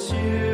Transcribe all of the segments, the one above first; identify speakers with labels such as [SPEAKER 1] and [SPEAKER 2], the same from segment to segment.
[SPEAKER 1] 雪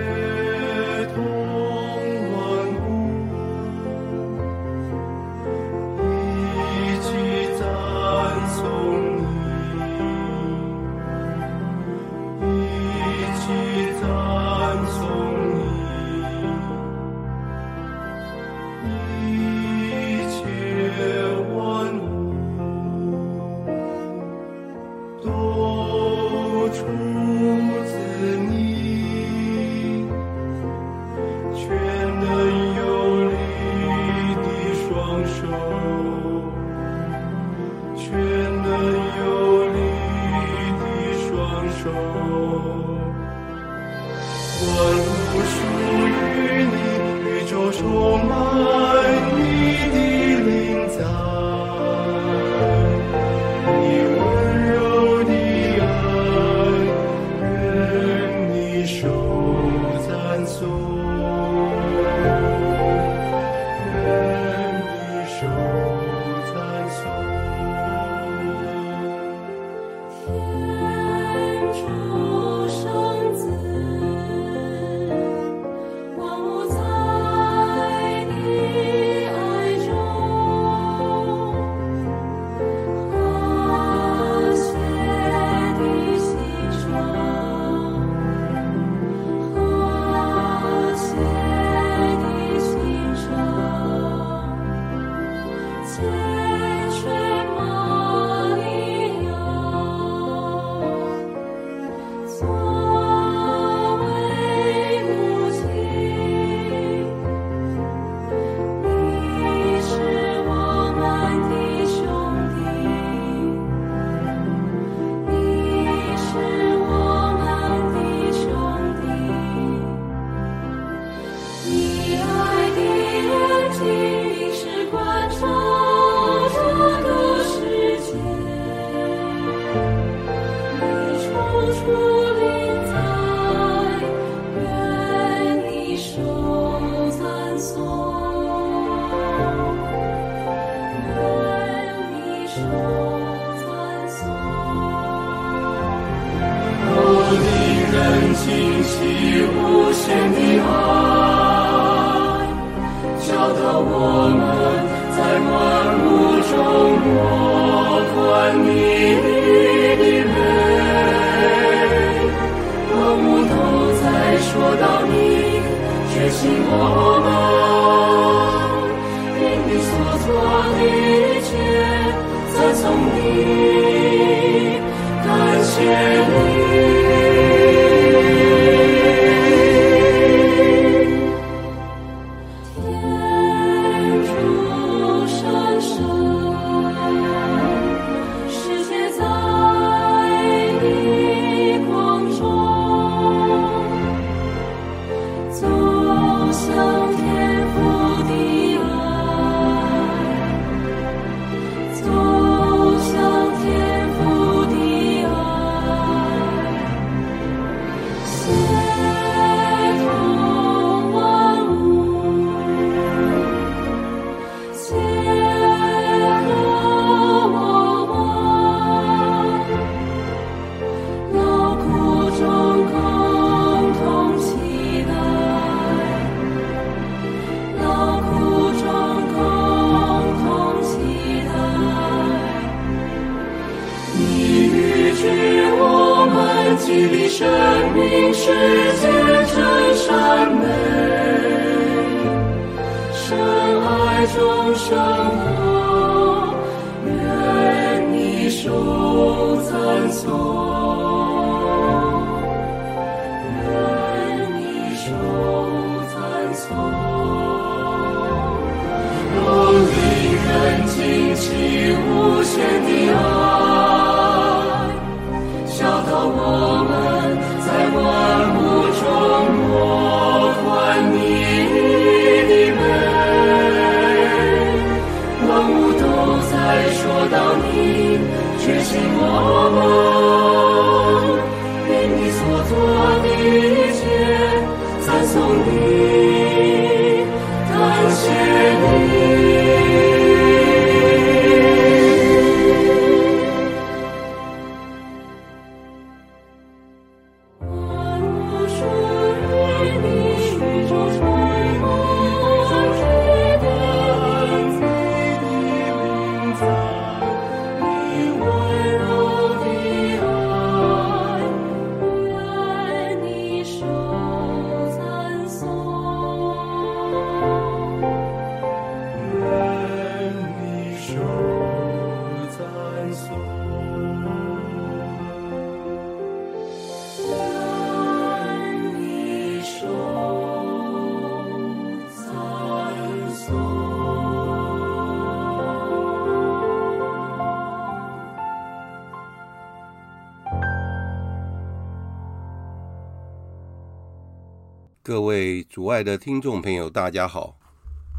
[SPEAKER 1] 位主爱的听众朋友，大家好！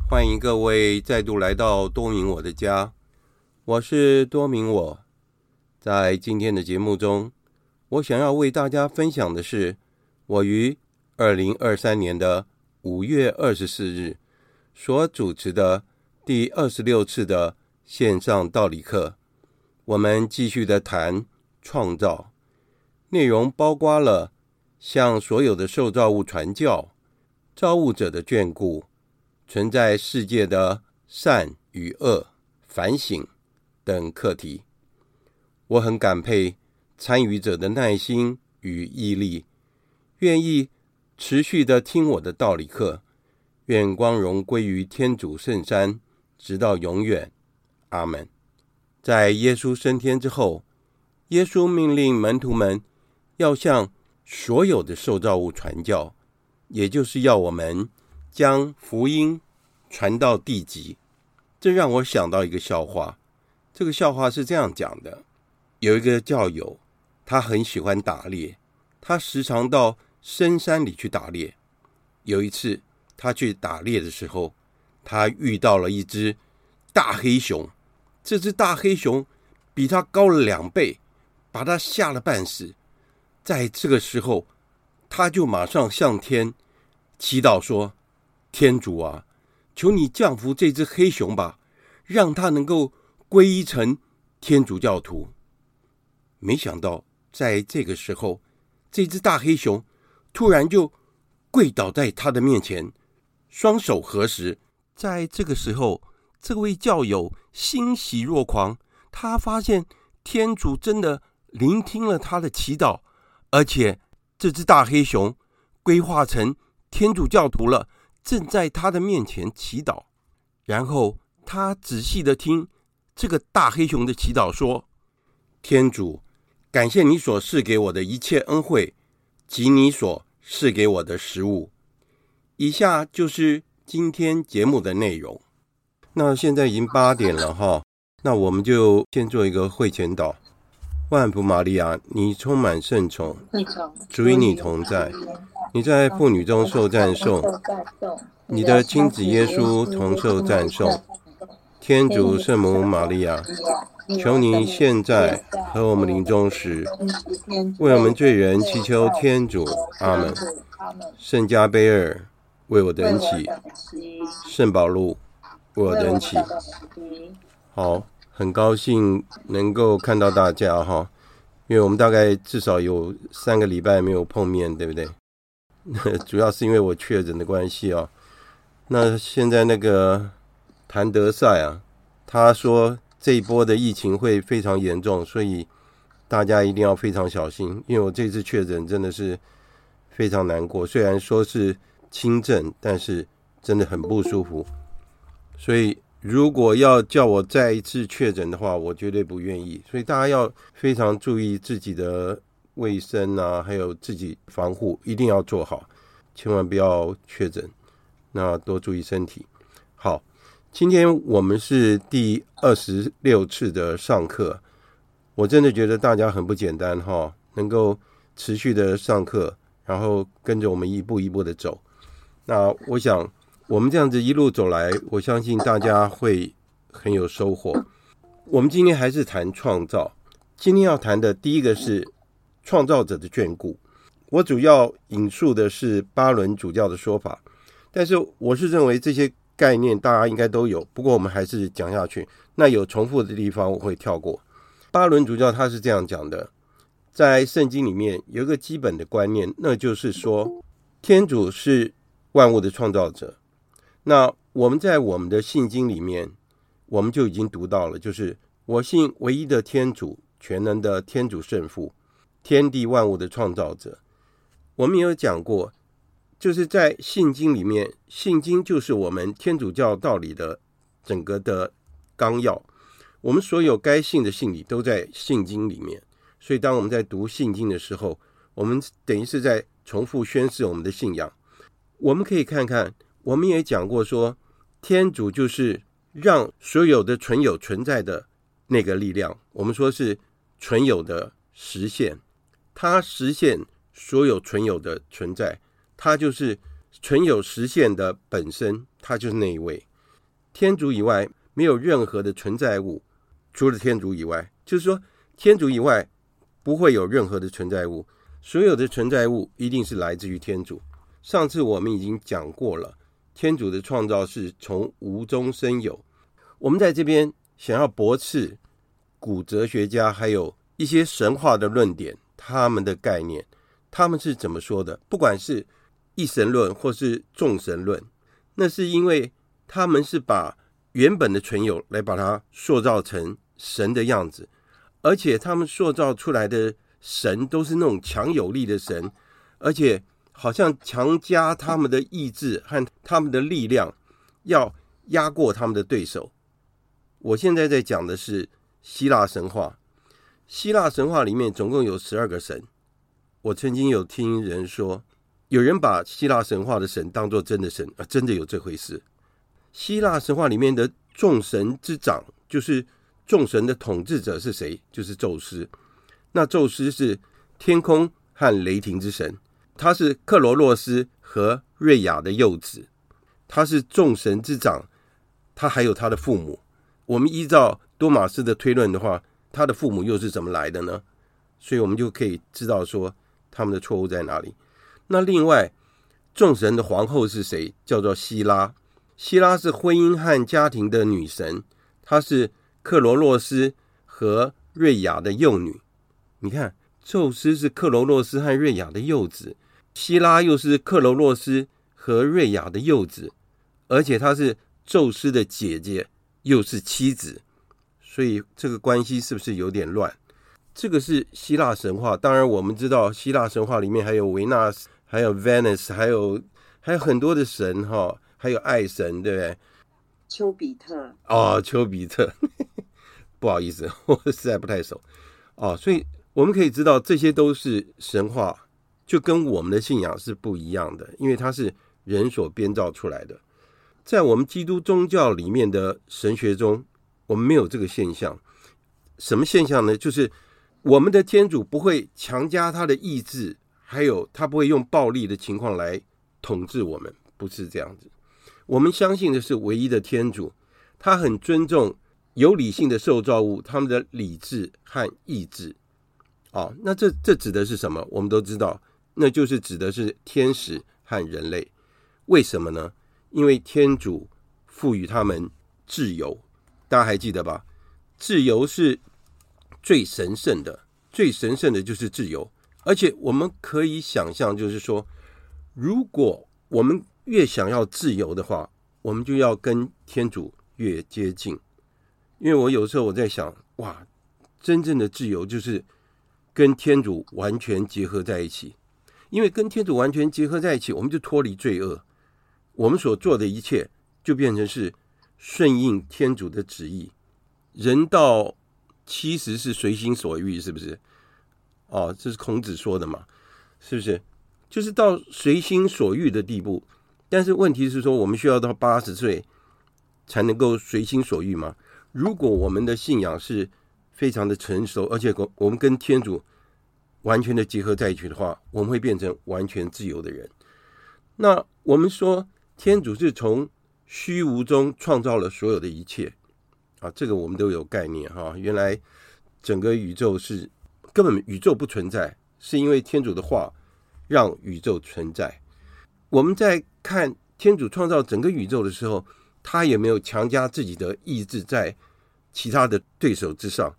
[SPEAKER 1] 欢迎各位再度来到多明我的家，我是多明我。在今天的节目中，我想要为大家分享的是，我于二零二三年的五月二十四日所主持的第二十六次的线上道理课。我们继续的谈创造，内容包括了。向所有的受造物传教、造物者的眷顾、存在世界的善与恶、反省等课题，我很感佩参与者的耐心与毅力，愿意持续的听我的道理课。愿光荣归于天主圣山，直到永远。阿门。在耶稣升天之后，耶稣命令门徒们要向所有的受造物传教，也就是要我们将福音传到地极。这让我想到一个笑话。这个笑话是这样讲的：有一个教友，他很喜欢打猎，他时常到深山里去打猎。有一次，他去打猎的时候，他遇到了一只大黑熊。这只大黑熊比他高了两倍，把他吓了半死。在这个时候，他就马上向天祈祷说：“天主啊，求你降服这只黑熊吧，让它能够皈依成天主教徒。”没想到，在这个时候，这只大黑熊突然就跪倒在他的面前，双手合十。在这个时候，这位教友欣喜若狂，他发现天主真的聆听了他的祈祷。而且，这只大黑熊归化成天主教徒了，正在他的面前祈祷。然后他仔细的听这个大黑熊的祈祷，说：“天主，感谢你所赐给我的一切恩惠及你所赐给我的食物。”以下就是今天节目的内容。那现在已经八点了哈，那我们就先做一个会前祷。万福玛利亚，你充满圣宠，主与你同在，你在妇女中受赞颂，你的亲子耶稣同受赞颂。天主圣母玛利亚，求你现在和我们临终时，为我们罪人祈求天主。阿门。圣加贝尔，为我等起。圣保禄，为我等起。好。很高兴能够看到大家哈，因为我们大概至少有三个礼拜没有碰面，对不对？主要是因为我确诊的关系啊。那现在那个谭德赛啊，他说这一波的疫情会非常严重，所以大家一定要非常小心。因为我这次确诊真的是非常难过，虽然说是轻症，但是真的很不舒服，所以。如果要叫我再一次确诊的话，我绝对不愿意。所以大家要非常注意自己的卫生啊，还有自己防护，一定要做好，千万不要确诊。那多注意身体。好，今天我们是第二十六次的上课，我真的觉得大家很不简单哈，能够持续的上课，然后跟着我们一步一步的走。那我想。我们这样子一路走来，我相信大家会很有收获。我们今天还是谈创造，今天要谈的第一个是创造者的眷顾。我主要引述的是巴伦主教的说法，但是我是认为这些概念大家应该都有。不过我们还是讲下去，那有重复的地方我会跳过。巴伦主教他是这样讲的，在圣经里面有一个基本的观念，那就是说天主是万物的创造者。那我们在我们的信经里面，我们就已经读到了，就是我信唯一的天主，全能的天主圣父，天地万物的创造者。我们也有讲过，就是在信经里面，信经就是我们天主教道理的整个的纲要。我们所有该信的信理都在信经里面，所以当我们在读信经的时候，我们等于是在重复宣示我们的信仰。我们可以看看。我们也讲过说，天主就是让所有的存有存在的那个力量。我们说是存有的实现，它实现所有存有的存在，它就是存有实现的本身，他就是那一位。天主以外没有任何的存在物，除了天主以外，就是说天主以外不会有任何的存在物。所有的存在物一定是来自于天主。上次我们已经讲过了，天主的创造是从无中生有。我们在这边想要驳斥古哲学家还有一些神话的论点，他们的概念，他们是怎么说的？不管是一神论或是众神论，那是因为他们是把原本的存有来把它塑造成神的样子，而且他们塑造出来的神都是那种强有力的神，而且好像强加他们的意志和他们的力量，要压过他们的对手。我现在在讲的是希腊神话，希腊神话里面总共有十二个神。我曾经有听人说。有人把希腊神话的神当作真的神啊，真的有这回事。希腊神话里面的众神之长，就是众神的统治者是谁？就是宙斯。那宙斯是天空和雷霆之神，他是克罗洛斯和瑞亚的幼子，他是众神之长。他还有他的父母。我们依照多玛斯的推论的话，他的父母又是怎么来的呢？所以我们就可以知道说他们的错误在哪里。那另外，众神的皇后是谁？叫做希拉。希拉是婚姻和家庭的女神，她是克罗洛斯和瑞亚的幼女。你看，宙斯是克罗洛斯和瑞亚的幼子，希拉又是克罗洛斯和瑞亚的幼子，而且她是宙斯的姐姐，又是妻子，所以这个关系是不是有点乱？这个是希腊神话。当然，我们知道希腊神话里面还有维纳斯。还有 Venus，还有还有很多的神哈，还有爱神，对不对？
[SPEAKER 2] 丘比特
[SPEAKER 1] 哦，丘比特，不好意思，我实在不太熟哦。所以我们可以知道，这些都是神话，就跟我们的信仰是不一样的，因为它是人所编造出来的。在我们基督宗教里面的神学中，我们没有这个现象。什么现象呢？就是我们的天主不会强加他的意志。还有，他不会用暴力的情况来统治我们，不是这样子。我们相信的是唯一的天主，他很尊重有理性的受造物，他们的理智和意志。哦，那这这指的是什么？我们都知道，那就是指的是天使和人类。为什么呢？因为天主赋予他们自由，大家还记得吧？自由是最神圣的，最神圣的就是自由。而且我们可以想象，就是说，如果我们越想要自由的话，我们就要跟天主越接近。因为我有时候我在想，哇，真正的自由就是跟天主完全结合在一起。因为跟天主完全结合在一起，我们就脱离罪恶，我们所做的一切就变成是顺应天主的旨意。人道其实是随心所欲，是不是？哦，这是孔子说的嘛，是不是？就是到随心所欲的地步。但是问题是说，我们需要到八十岁才能够随心所欲吗？如果我们的信仰是非常的成熟，而且我们跟天主完全的结合在一起的话，我们会变成完全自由的人。那我们说，天主是从虚无中创造了所有的一切啊，这个我们都有概念哈。原来整个宇宙是。根本宇宙不存在，是因为天主的话让宇宙存在。我们在看天主创造整个宇宙的时候，他也没有强加自己的意志在其他的对手之上，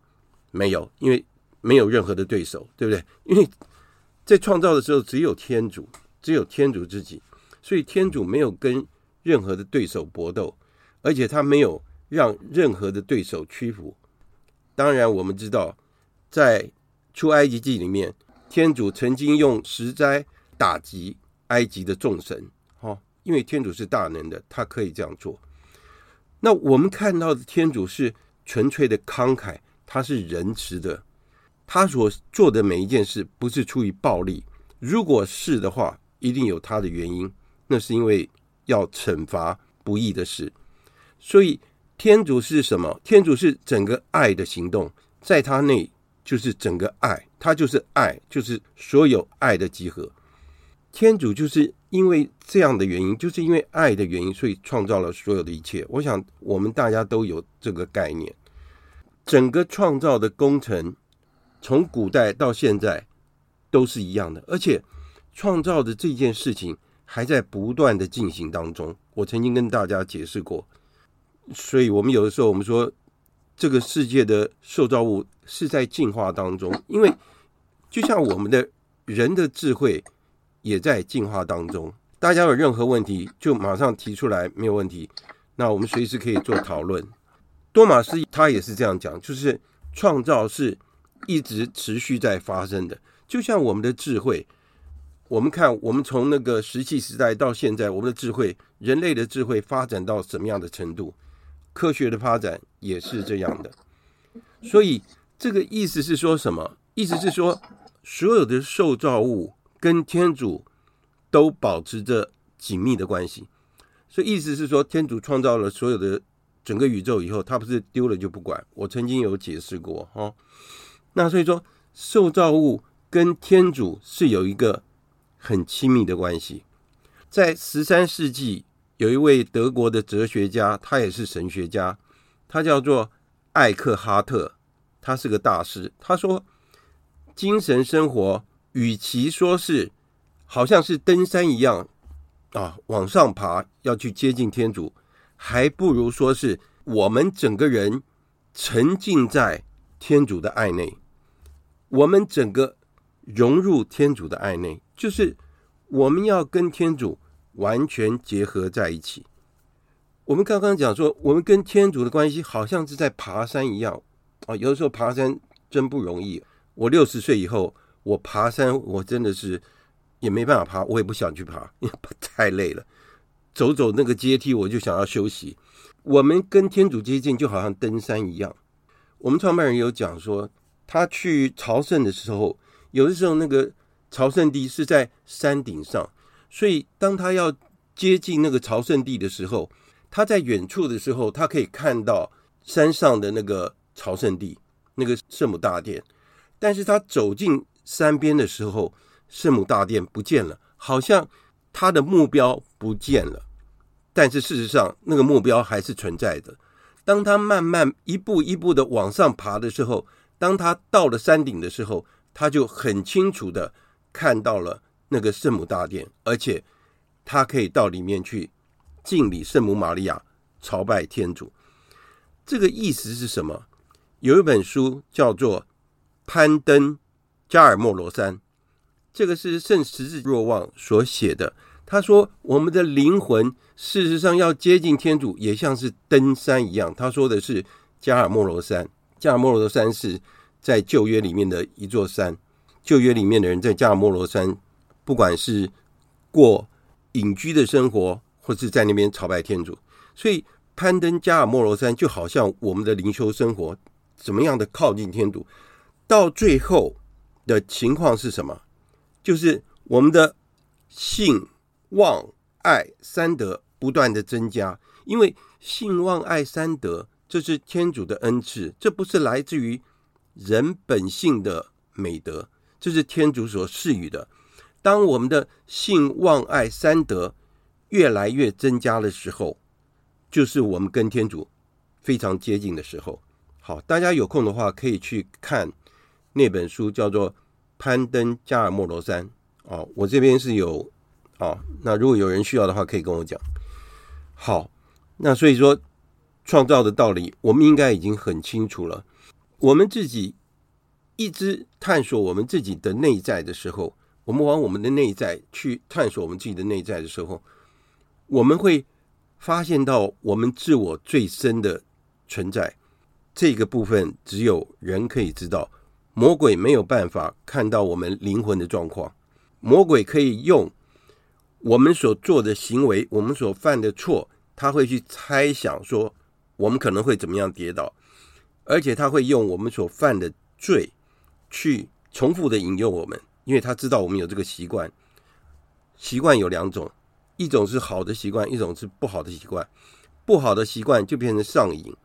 [SPEAKER 1] 没有，因为没有任何的对手，对不对？因为在创造的时候只有天主，只有天主自己，所以天主没有跟任何的对手搏斗，而且他没有让任何的对手屈服。当然，我们知道在出埃及记里面，天主曾经用十灾打击埃及的众神，哈，因为天主是大能的，他可以这样做。那我们看到的天主是纯粹的慷慨，他是仁慈的，他所做的每一件事不是出于暴力，如果是的话，一定有他的原因，那是因为要惩罚不义的事。所以天主是什么？天主是整个爱的行动，在他内。就是整个爱，他就是爱，就是所有爱的集合。天主就是因为这样的原因，就是因为爱的原因，所以创造了所有的一切。我想我们大家都有这个概念。整个创造的工程，从古代到现在都是一样的，而且创造的这件事情还在不断的进行当中。我曾经跟大家解释过，所以我们有的时候我们说，这个世界的受造物是在进化当中，因为就像我们的人的智慧。也在进化当中。大家有任何问题，就马上提出来，没有问题。那我们随时可以做讨论。多玛斯他也是这样讲，就是创造是一直持续在发生的，就像我们的智慧。我们看，我们从那个石器时代到现在，我们的智慧，人类的智慧发展到什么样的程度？科学的发展也是这样的。所以这个意思是说什么？意思是说，所有的受造物。跟天主都保持着紧密的关系，所以意思是说，天主创造了所有的整个宇宙以后，他不是丢了就不管。我曾经有解释过哈，那所以说，受造物跟天主是有一个很亲密的关系。在十三世纪，有一位德国的哲学家，他也是神学家，他叫做艾克哈特，他是个大师。他说，精神生活。与其说是好像是登山一样啊，往上爬要去接近天主，还不如说是我们整个人沉浸在天主的爱内，我们整个融入天主的爱内，就是我们要跟天主完全结合在一起。我们刚刚讲说，我们跟天主的关系好像是在爬山一样啊，有的时候爬山真不容易。我六十岁以后。我爬山，我真的是也没办法爬，我也不想去爬，因 为太累了。走走那个阶梯，我就想要休息。我们跟天主接近，就好像登山一样。我们创办人有讲说，他去朝圣的时候，有的时候那个朝圣地是在山顶上，所以当他要接近那个朝圣地的时候，他在远处的时候，他可以看到山上的那个朝圣地，那个圣母大殿。但是他走进山边的时候，圣母大殿不见了，好像他的目标不见了。但是事实上，那个目标还是存在的。当他慢慢一步一步的往上爬的时候，当他到了山顶的时候，他就很清楚的看到了那个圣母大殿，而且他可以到里面去敬礼圣母玛利亚，朝拜天主。这个意思是什么？有一本书叫做《攀登》。加尔默罗山，这个是圣十字若望所写的。他说：“我们的灵魂事实上要接近天主，也像是登山一样。”他说的是加尔默罗山。加尔默罗山是在旧约里面的一座山。旧约里面的人在加尔默罗山，不管是过隐居的生活，或是在那边朝拜天主，所以攀登加尔默罗山就好像我们的灵修生活，怎么样的靠近天主，到最后。的情况是什么？就是我们的信、望、爱三德不断的增加，因为信、望、爱三德，这是天主的恩赐，这不是来自于人本性的美德，这是天主所赐予的。当我们的性、望、爱三德越来越增加的时候，就是我们跟天主非常接近的时候。好，大家有空的话可以去看。那本书叫做《攀登加尔默罗山》哦，我这边是有哦。那如果有人需要的话，可以跟我讲。好，那所以说创造的道理，我们应该已经很清楚了。我们自己一直探索我们自己的内在的时候，我们往我们的内在去探索我们自己的内在的时候，我们会发现到我们自我最深的存在。这个部分只有人可以知道。魔鬼没有办法看到我们灵魂的状况，魔鬼可以用我们所做的行为，我们所犯的错，他会去猜想说我们可能会怎么样跌倒，而且他会用我们所犯的罪去重复的引诱我们，因为他知道我们有这个习惯。习惯有两种，一种是好的习惯，一种是不好的习惯。不好的习惯就变成上瘾，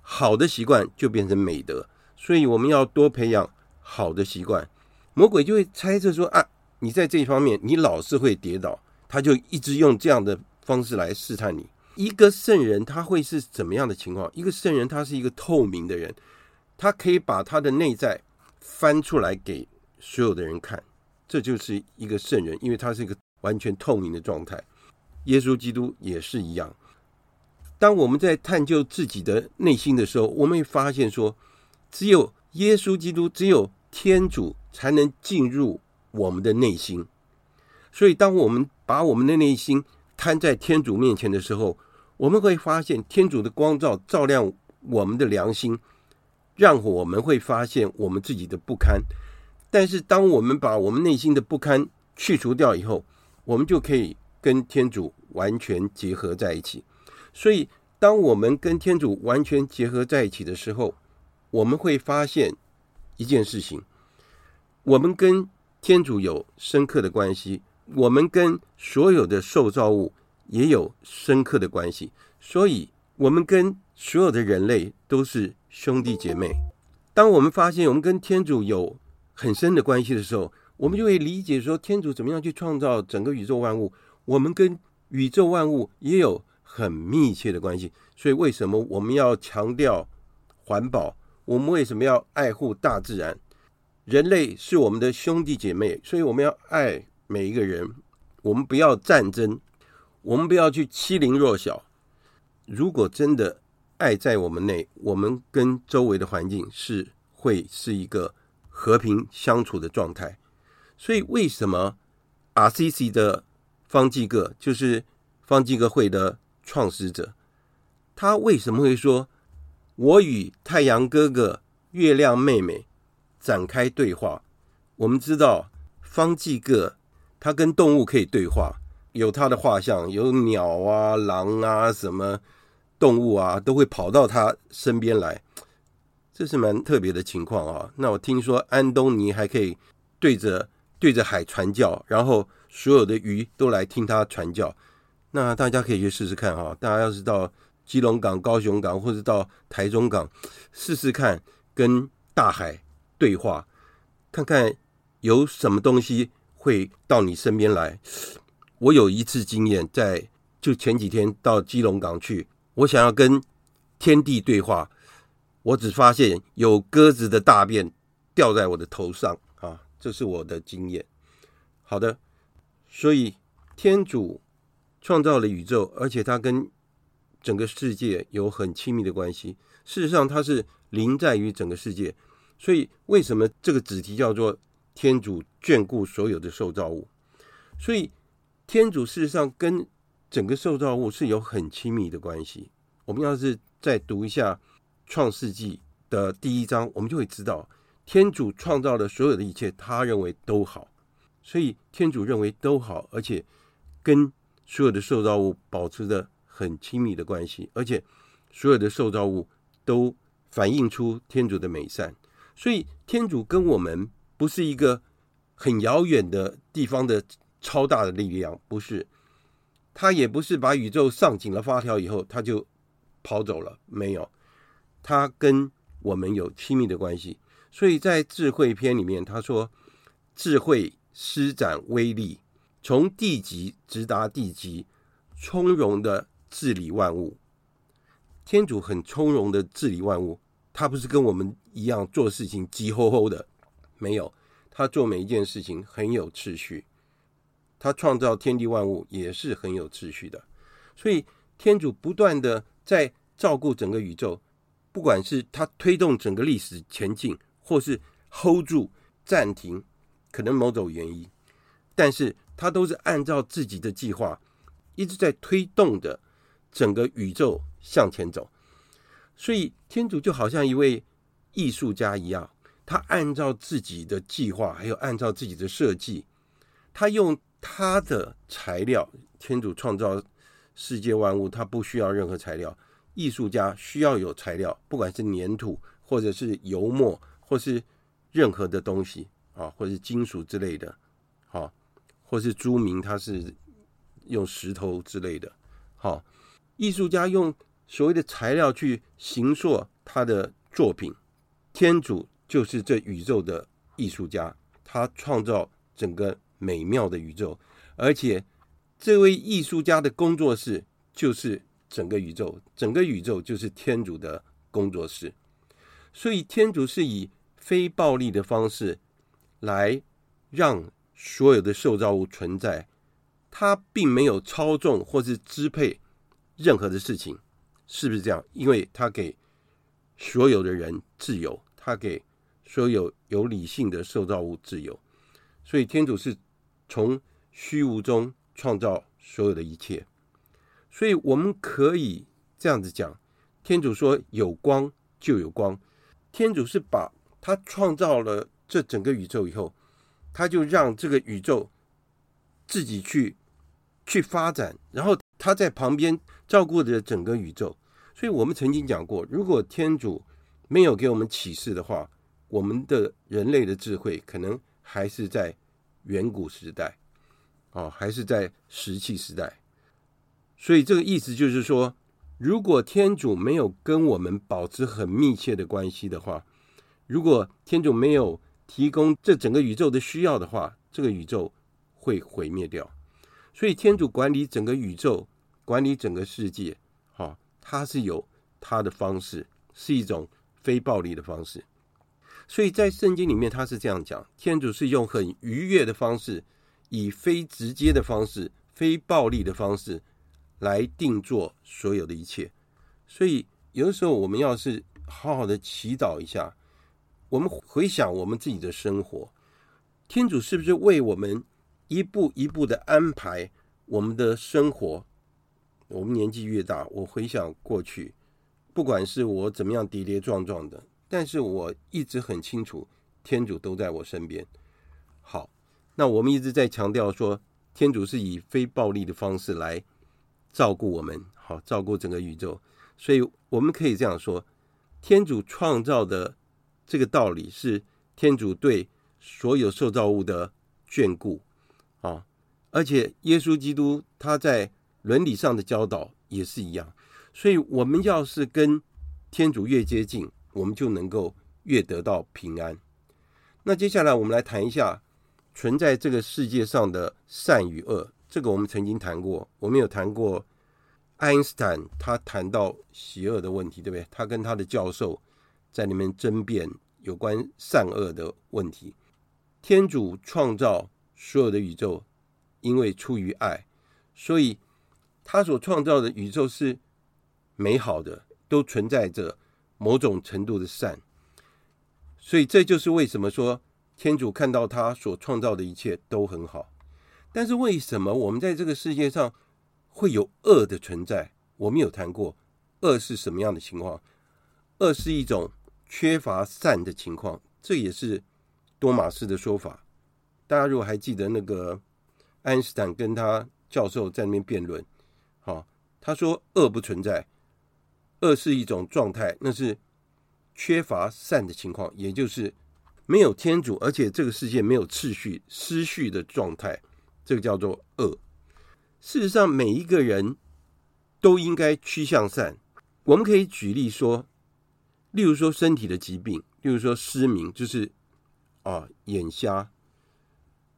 [SPEAKER 1] 好的习惯就变成美德。所以我们要多培养好的习惯，魔鬼就会猜测说啊，你在这一方面你老是会跌倒，他就一直用这样的方式来试探你。一个圣人他会是怎么样的情况？一个圣人他是一个透明的人，他可以把他的内在翻出来给所有的人看，这就是一个圣人，因为他是一个完全透明的状态。耶稣基督也是一样。当我们在探究自己的内心的时候，我们会发现说，只有耶稣基督，只有天主才能进入我们的内心。所以，当我们把我们的内心摊在天主面前的时候，我们会发现天主的光照照亮我们的良心，让我们会发现我们自己的不堪。但是，当我们把我们内心的不堪去除掉以后，我们就可以跟天主完全结合在一起。所以，当我们跟天主完全结合在一起的时候，我们会发现一件事情：我们跟天主有深刻的关系，我们跟所有的受造物也有深刻的关系。所以，我们跟所有的人类都是兄弟姐妹。当我们发现我们跟天主有很深的关系的时候，我们就会理解说，天主怎么样去创造整个宇宙万物，我们跟宇宙万物也有。很密切的关系，所以为什么我们要强调环保？我们为什么要爱护大自然？人类是我们的兄弟姐妹，所以我们要爱每一个人。我们不要战争，我们不要去欺凌弱小。如果真的爱在我们内，我们跟周围的环境是会是一个和平相处的状态。所以为什么 RCC 的方济各就是方济各会的？创始者，他为什么会说“我与太阳哥哥、月亮妹妹展开对话”？我们知道方济各他跟动物可以对话，有他的画像，有鸟啊、狼啊、什么动物啊，都会跑到他身边来，这是蛮特别的情况啊。那我听说安东尼还可以对着对着海传教，然后所有的鱼都来听他传教。那大家可以去试试看哈，大家要是到基隆港、高雄港或者到台中港试试看，跟大海对话，看看有什么东西会到你身边来。我有一次经验，在就前几天到基隆港去，我想要跟天地对话，我只发现有鸽子的大便掉在我的头上啊，这是我的经验。好的，所以天主。创造了宇宙，而且它跟整个世界有很亲密的关系。事实上，它是临在于整个世界。所以，为什么这个主题叫做“天主眷顾所有的受造物”？所以，天主事实上跟整个受造物是有很亲密的关系。我们要是再读一下《创世纪》的第一章，我们就会知道，天主创造的所有的一切，他认为都好。所以，天主认为都好，而且跟所有的受造物保持着很亲密的关系，而且所有的受造物都反映出天主的美善。所以，天主跟我们不是一个很遥远的地方的超大的力量，不是。他也不是把宇宙上紧了发条以后他就跑走了，没有。他跟我们有亲密的关系。所以在智慧篇里面，他说：“智慧施展威力。”从地极直达地极，从容的治理万物。天主很从容的治理万物，他不是跟我们一样做事情急吼吼的，没有，他做每一件事情很有秩序。他创造天地万物也是很有秩序的，所以天主不断的在照顾整个宇宙，不管是他推动整个历史前进，或是 hold 住暂停，可能某种原因，但是。他都是按照自己的计划，一直在推动着整个宇宙向前走。所以天主就好像一位艺术家一样，他按照自己的计划，还有按照自己的设计，他用他的材料。天主创造世界万物，他不需要任何材料。艺术家需要有材料，不管是粘土，或者是油墨，或是任何的东西啊，或是金属之类的，好。或是朱明，他是用石头之类的。好，艺术家用所谓的材料去形塑他的作品。天主就是这宇宙的艺术家，他创造整个美妙的宇宙，而且这位艺术家的工作室就是整个宇宙，整个宇宙就是天主的工作室。所以，天主是以非暴力的方式来让所有的受造物存在，他并没有操纵或是支配任何的事情，是不是这样？因为他给所有的人自由，他给所有有理性的受造物自由，所以天主是从虚无中创造所有的一切，所以我们可以这样子讲：天主说有光就有光。天主是把他创造了这整个宇宙以后，他就让这个宇宙自己去去发展，然后他在旁边照顾着整个宇宙。所以我们曾经讲过，如果天主没有给我们启示的话，我们的人类的智慧可能还是在远古时代，哦，还是在石器时代。所以这个意思就是说。如果天主没有跟我们保持很密切的关系的话，如果天主没有提供这整个宇宙的需要的话，这个宇宙会毁灭掉。所以天主管理整个宇宙，管理整个世界，哈，他是有他的方式，是一种非暴力的方式。所以在圣经里面，他是这样讲：天主是用很愉悦的方式，以非直接的方式，非暴力的方式。来定做所有的一切，所以有的时候我们要是好好的祈祷一下，我们回想我们自己的生活，天主是不是为我们一步一步的安排我们的生活？我们年纪越大，我回想过去，不管是我怎么样跌跌撞撞的，但是我一直很清楚，天主都在我身边。好，那我们一直在强调说，天主是以非暴力的方式来。照顾我们，好，照顾整个宇宙，所以我们可以这样说：天主创造的这个道理是天主对所有受造物的眷顾啊，而且耶稣基督他在伦理上的教导也是一样。所以，我们要是跟天主越接近，我们就能够越得到平安。那接下来，我们来谈一下存在这个世界上的善与恶。这个我们曾经谈过，我们有谈过爱因斯坦，他谈到邪恶的问题，对不对？他跟他的教授在里面争辩有关善恶的问题。天主创造所有的宇宙，因为出于爱，所以他所创造的宇宙是美好的，都存在着某种程度的善。所以这就是为什么说天主看到他所创造的一切都很好。但是为什么我们在这个世界上会有恶的存在？我们有谈过，恶是什么样的情况？恶是一种缺乏善的情况，这也是多玛斯的说法。大家如果还记得那个爱因斯坦跟他教授在那边辩论，好，他说恶不存在，恶是一种状态，那是缺乏善的情况，也就是没有天主，而且这个世界没有秩序、失序的状态。这个叫做恶。事实上，每一个人都应该趋向善。我们可以举例说，例如说身体的疾病，例如说失明，就是啊眼瞎，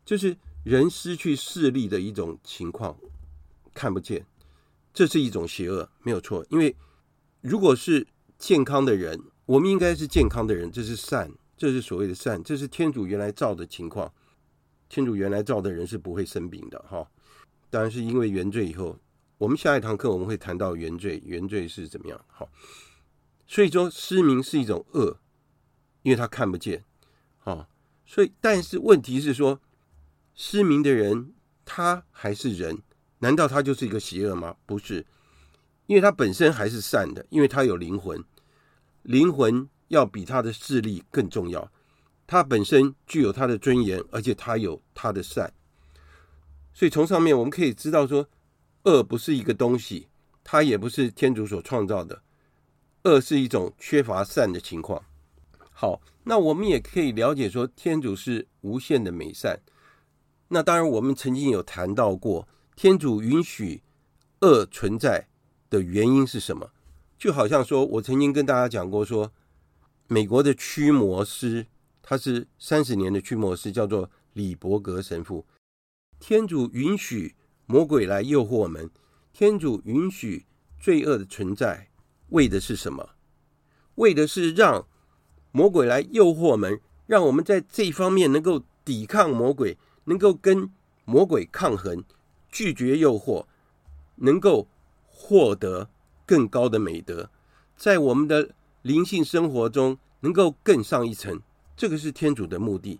[SPEAKER 1] 就是人失去视力的一种情况，看不见，这是一种邪恶，没有错。因为如果是健康的人，我们应该是健康的人，这是善，这是所谓的善，这是天主原来造的情况。天主原来造的人是不会生病的，哈，当然是因为原罪以后，我们下一堂课我们会谈到原罪，原罪是怎么样，好，所以说失明是一种恶，因为他看不见，啊，所以但是问题是说，失明的人他还是人，难道他就是一个邪恶吗？不是，因为他本身还是善的，因为他有灵魂，灵魂要比他的视力更重要。他本身具有他的尊严，而且他有他的善，所以从上面我们可以知道说，恶不是一个东西，它也不是天主所创造的，恶是一种缺乏善的情况。好，那我们也可以了解说，天主是无限的美善。那当然，我们曾经有谈到过，天主允许恶存在的原因是什么？就好像说我曾经跟大家讲过说，美国的驱魔师。他是三十年的驱魔师，叫做李伯格神父。天主允许魔鬼来诱惑我们，天主允许罪恶的存在，为的是什么？为的是让魔鬼来诱惑我们，让我们在这方面能够抵抗魔鬼，能够跟魔鬼抗衡，拒绝诱惑，能够获得更高的美德，在我们的灵性生活中能够更上一层。这个是天主的目的。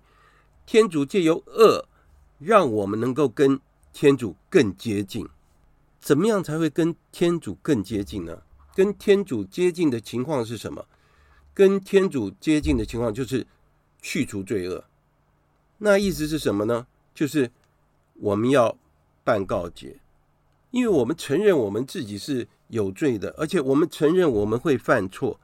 [SPEAKER 1] 天主借由恶，让我们能够跟天主更接近。怎么样才会跟天主更接近呢？跟天主接近的情况是什么？跟天主接近的情况就是去除罪恶。那意思是什么呢？就是我们要办告解，因为我们承认我们自己是有罪的，而且我们承认我们会犯错。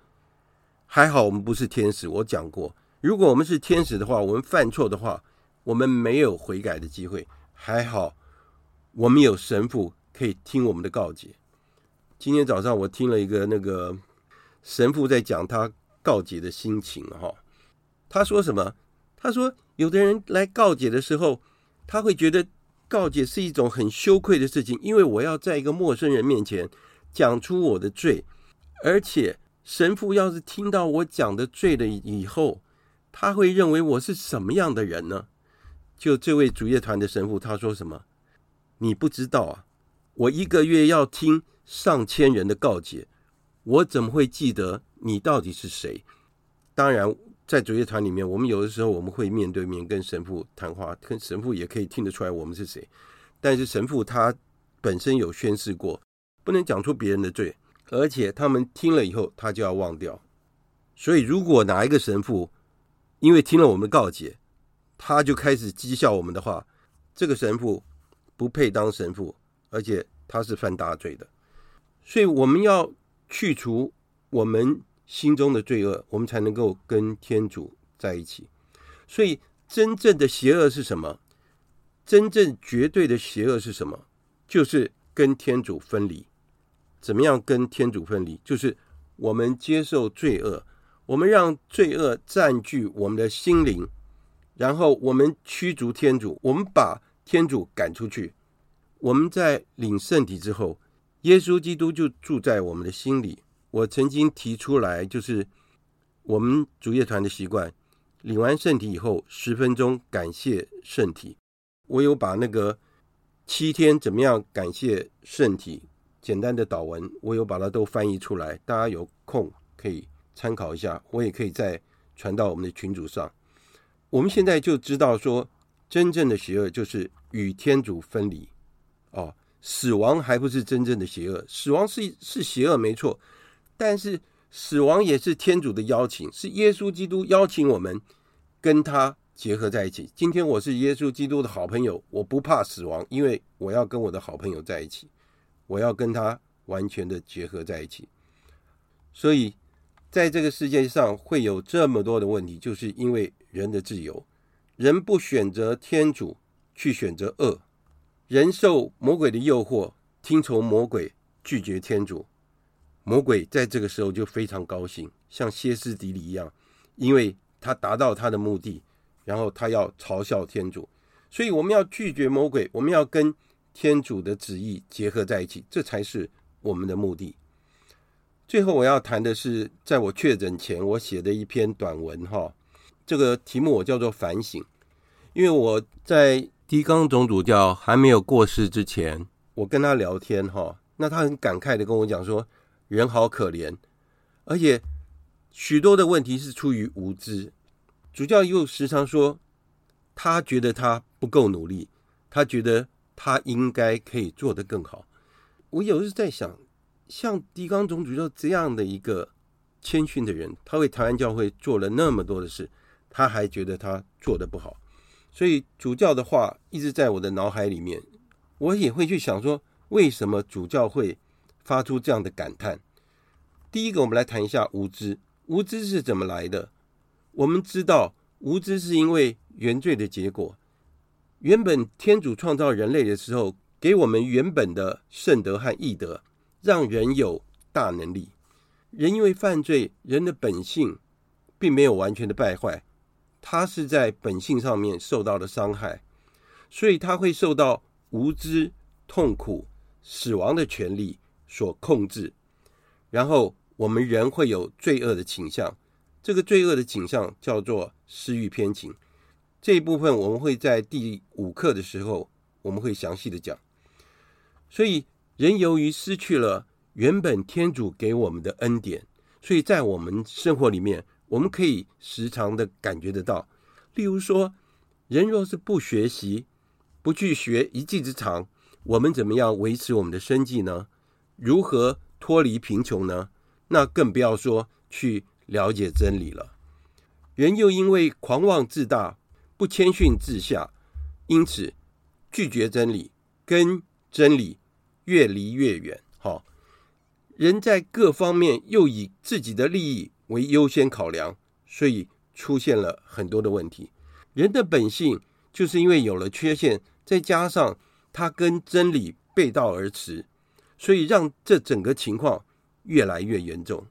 [SPEAKER 1] 还好我们不是天使，我讲过。如果我们是天使的话，我们犯错的话，我们没有悔改的机会。还好，我们有神父可以听我们的告解。今天早上我听了一个那个神父在讲他告解的心情哈。他说什么？他说有的人来告解的时候，他会觉得告解是一种很羞愧的事情，因为我要在一个陌生人面前讲出我的罪，而且神父要是听到我讲的罪了以后。他会认为我是什么样的人呢？就这位主业团的神父，他说什么？你不知道啊！我一个月要听上千人的告解，我怎么会记得你到底是谁？当然，在主业团里面，我们有的时候我们会面对面跟神父谈话，跟神父也可以听得出来我们是谁。但是神父他本身有宣誓过，不能讲出别人的罪，而且他们听了以后，他就要忘掉。所以，如果哪一个神父，因为听了我们的告诫，他就开始讥笑我们的话，这个神父不配当神父，而且他是犯大罪的。所以我们要去除我们心中的罪恶，我们才能够跟天主在一起。所以真正的邪恶是什么？真正绝对的邪恶是什么？就是跟天主分离。怎么样跟天主分离？就是我们接受罪恶。我们让罪恶占据我们的心灵，然后我们驱逐天主，我们把天主赶出去。我们在领圣体之后，耶稣基督就住在我们的心里。我曾经提出来，就是我们主业团的习惯，领完圣体以后，十分钟感谢圣体。我有把那个七天怎么样感谢圣体简单的祷文，我有把它都翻译出来，大家有空可以。参考一下，我也可以再传到我们的群组上。我们现在就知道说，真正的邪恶就是与天主分离。哦，死亡还不是真正的邪恶，死亡是是邪恶没错，但是死亡也是天主的邀请，是耶稣基督邀请我们跟他结合在一起。今天我是耶稣基督的好朋友，我不怕死亡，因为我要跟我的好朋友在一起，我要跟他完全的结合在一起，所以。在这个世界上会有这么多的问题，就是因为人的自由，人不选择天主，去选择恶，人受魔鬼的诱惑，听从魔鬼，拒绝天主。魔鬼在这个时候就非常高兴，像歇斯底里一样，因为他达到他的目的，然后他要嘲笑天主。所以我们要拒绝魔鬼，我们要跟天主的旨意结合在一起，这才是我们的目的。最后我要谈的是，在我确诊前我写的一篇短文哈，这个题目我叫做反省，因为我在狄刚总主教还没有过世之前，我跟他聊天哈，那他很感慨的跟我讲说，人好可怜，而且许多的问题是出于无知。主教又时常说，他觉得他不够努力，他觉得他应该可以做得更好。我有时在想。像狄刚总主教这样的一个谦逊的人，他为台湾教会做了那么多的事，他还觉得他做得不好，所以主教的话一直在我的脑海里面。我也会去想说，为什么主教会发出这样的感叹？第一个，我们来谈一下无知。无知是怎么来的？我们知道，无知是因为原罪的结果。原本天主创造人类的时候，给我们原本的圣德和义德。让人有大能力，人因为犯罪，人的本性并没有完全的败坏，他是在本性上面受到了伤害，所以他会受到无知痛苦、死亡的权利所控制，然后我们人会有罪恶的倾向。这个罪恶的倾向叫做私欲偏情。这一部分我们会在第五课的时候，我们会详细的讲。所以，人由于失去了原本天主给我们的恩典，所以在我们生活里面，我们可以时常的感觉得到。例如说，人若是不学习，不去学一技之长，我们怎么样维持我们的生计呢？如何脱离贫穷呢？那更不要说去了解真理了。人又因为狂妄自大，不谦逊自下，因此拒绝真理，跟真理越离越远。好，人在各方面又以自己的利益为优先考量，所以出现了很多的问题。人的本性就是因为有了缺陷，再加上他跟真理背道而驰，所以让这整个情况越来越严重。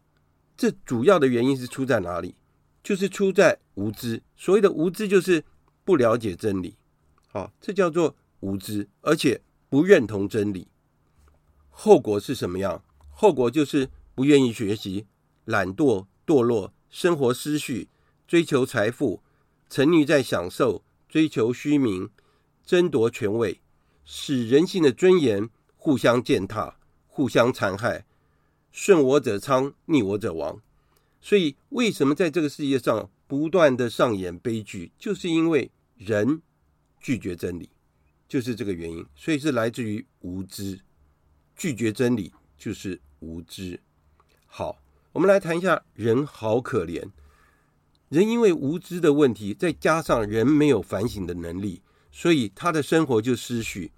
[SPEAKER 1] 这主要的原因是出在哪里？就是出在无知。所谓的无知，就是。不了解真理，好，这叫做无知，而且不认同真理。后果是什么样？后果就是不愿意学习，懒惰、堕落，生活失序，追求财富，沉溺在享受，追求虚名，争夺权位，使人性的尊严互相践踏，互相残害，顺我者昌，逆我者亡。所以，为什么在这个世界上不断的上演悲剧？就是因为。人拒绝真理，就是这个原因，所以是来自于无知。拒绝真理就是无知。好，我们来谈一下，人好可怜。人因为无知的问题，再加上人没有反省的能力，所以他的生活就失序。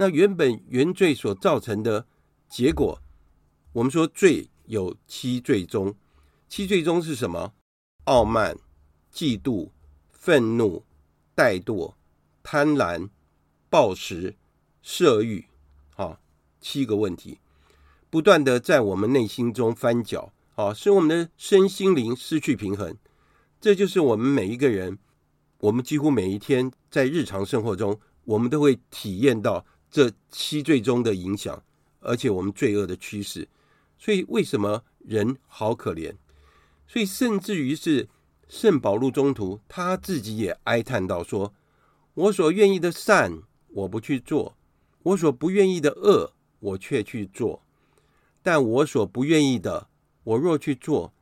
[SPEAKER 1] 那原本原罪所造成的结果，我们说罪有七罪宗，七罪宗是什么？傲慢、嫉妒、愤怒。怠惰、贪婪、暴食、色欲，啊，七个问题，不断的在我们内心中翻搅，啊，使我们的身心灵失去平衡。这就是我们每一个人，我们几乎每一天在日常生活中，我们都会体验到这七罪中的影响，而且我们罪恶的趋势。所以，为什么人好可怜？所以，甚至于是。圣保禄中徒他自己也哀叹道：“说，我所愿意的善，我不去做；我所不愿意的恶，我却去做。但我所不愿意的，我若去做，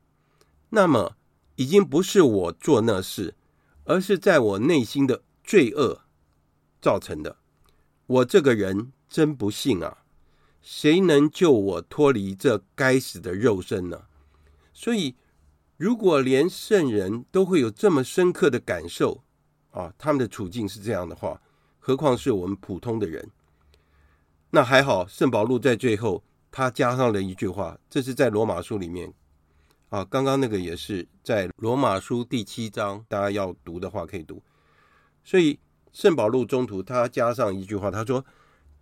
[SPEAKER 1] 那么已经不是我做那事，而是在我内心的罪恶造成的。我这个人真不幸啊！谁能救我脱离这该死的肉身呢？所以。”如果连圣人都会有这么深刻的感受，啊，他们的处境是这样的话，何况是我们普通的人？那还好，圣保禄在最后他加上了一句话，这是在罗马书里面，啊，刚刚那个也是在罗马书第七章，大家要读的话可以读。所以圣保禄中途他加上一句话，他说：“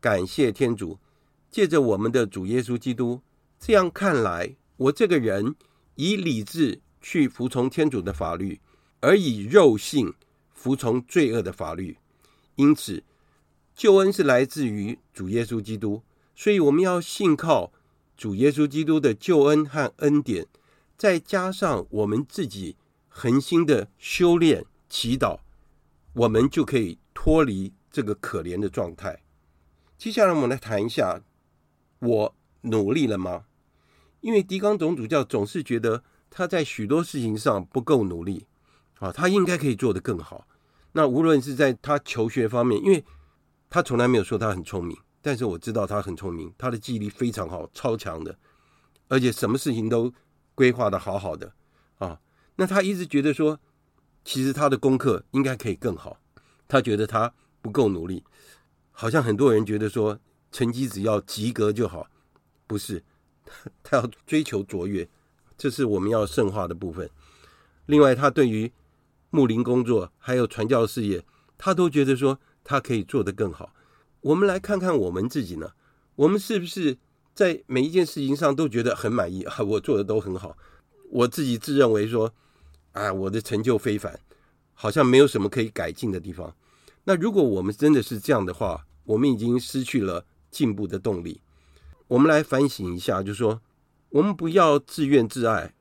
[SPEAKER 1] 感谢天主，借着我们的主耶稣基督，这样看来，我这个人以理智。”去服从天主的法律，而以肉性服从罪恶的法律。因此，救恩是来自于主耶稣基督，所以我们要信靠主耶稣基督的救恩和恩典，再加上我们自己恒心的修炼、祈祷，我们就可以脱离这个可怜的状态。接下来，我们来谈一下：我努力了吗？因为狄刚总主教总是觉得。他在许多事情上不够努力，啊，他应该可以做得更好。那无论是在他求学方面，因为他从来没有说他很聪明，但是我知道他很聪明，他的记忆力非常好，超强的，而且什么事情都规划得好好的啊。那他一直觉得说，其实他的功课应该可以更好，他觉得他不够努力，好像很多人觉得说，成绩只要及格就好，不是，他要追求卓越。这是我们要圣化的部分。另外，他对于牧灵工作还有传教事业，他都觉得说他可以做得更好。我们来看看我们自己呢，我们是不是在每一件事情上都觉得很满意啊？我做的都很好，我自己自认为说，啊，我的成就非凡，好像没有什么可以改进的地方。那如果我们真的是这样的话，我们已经失去了进步的动力。我们来反省一下，就说，我们不要自怨自艾，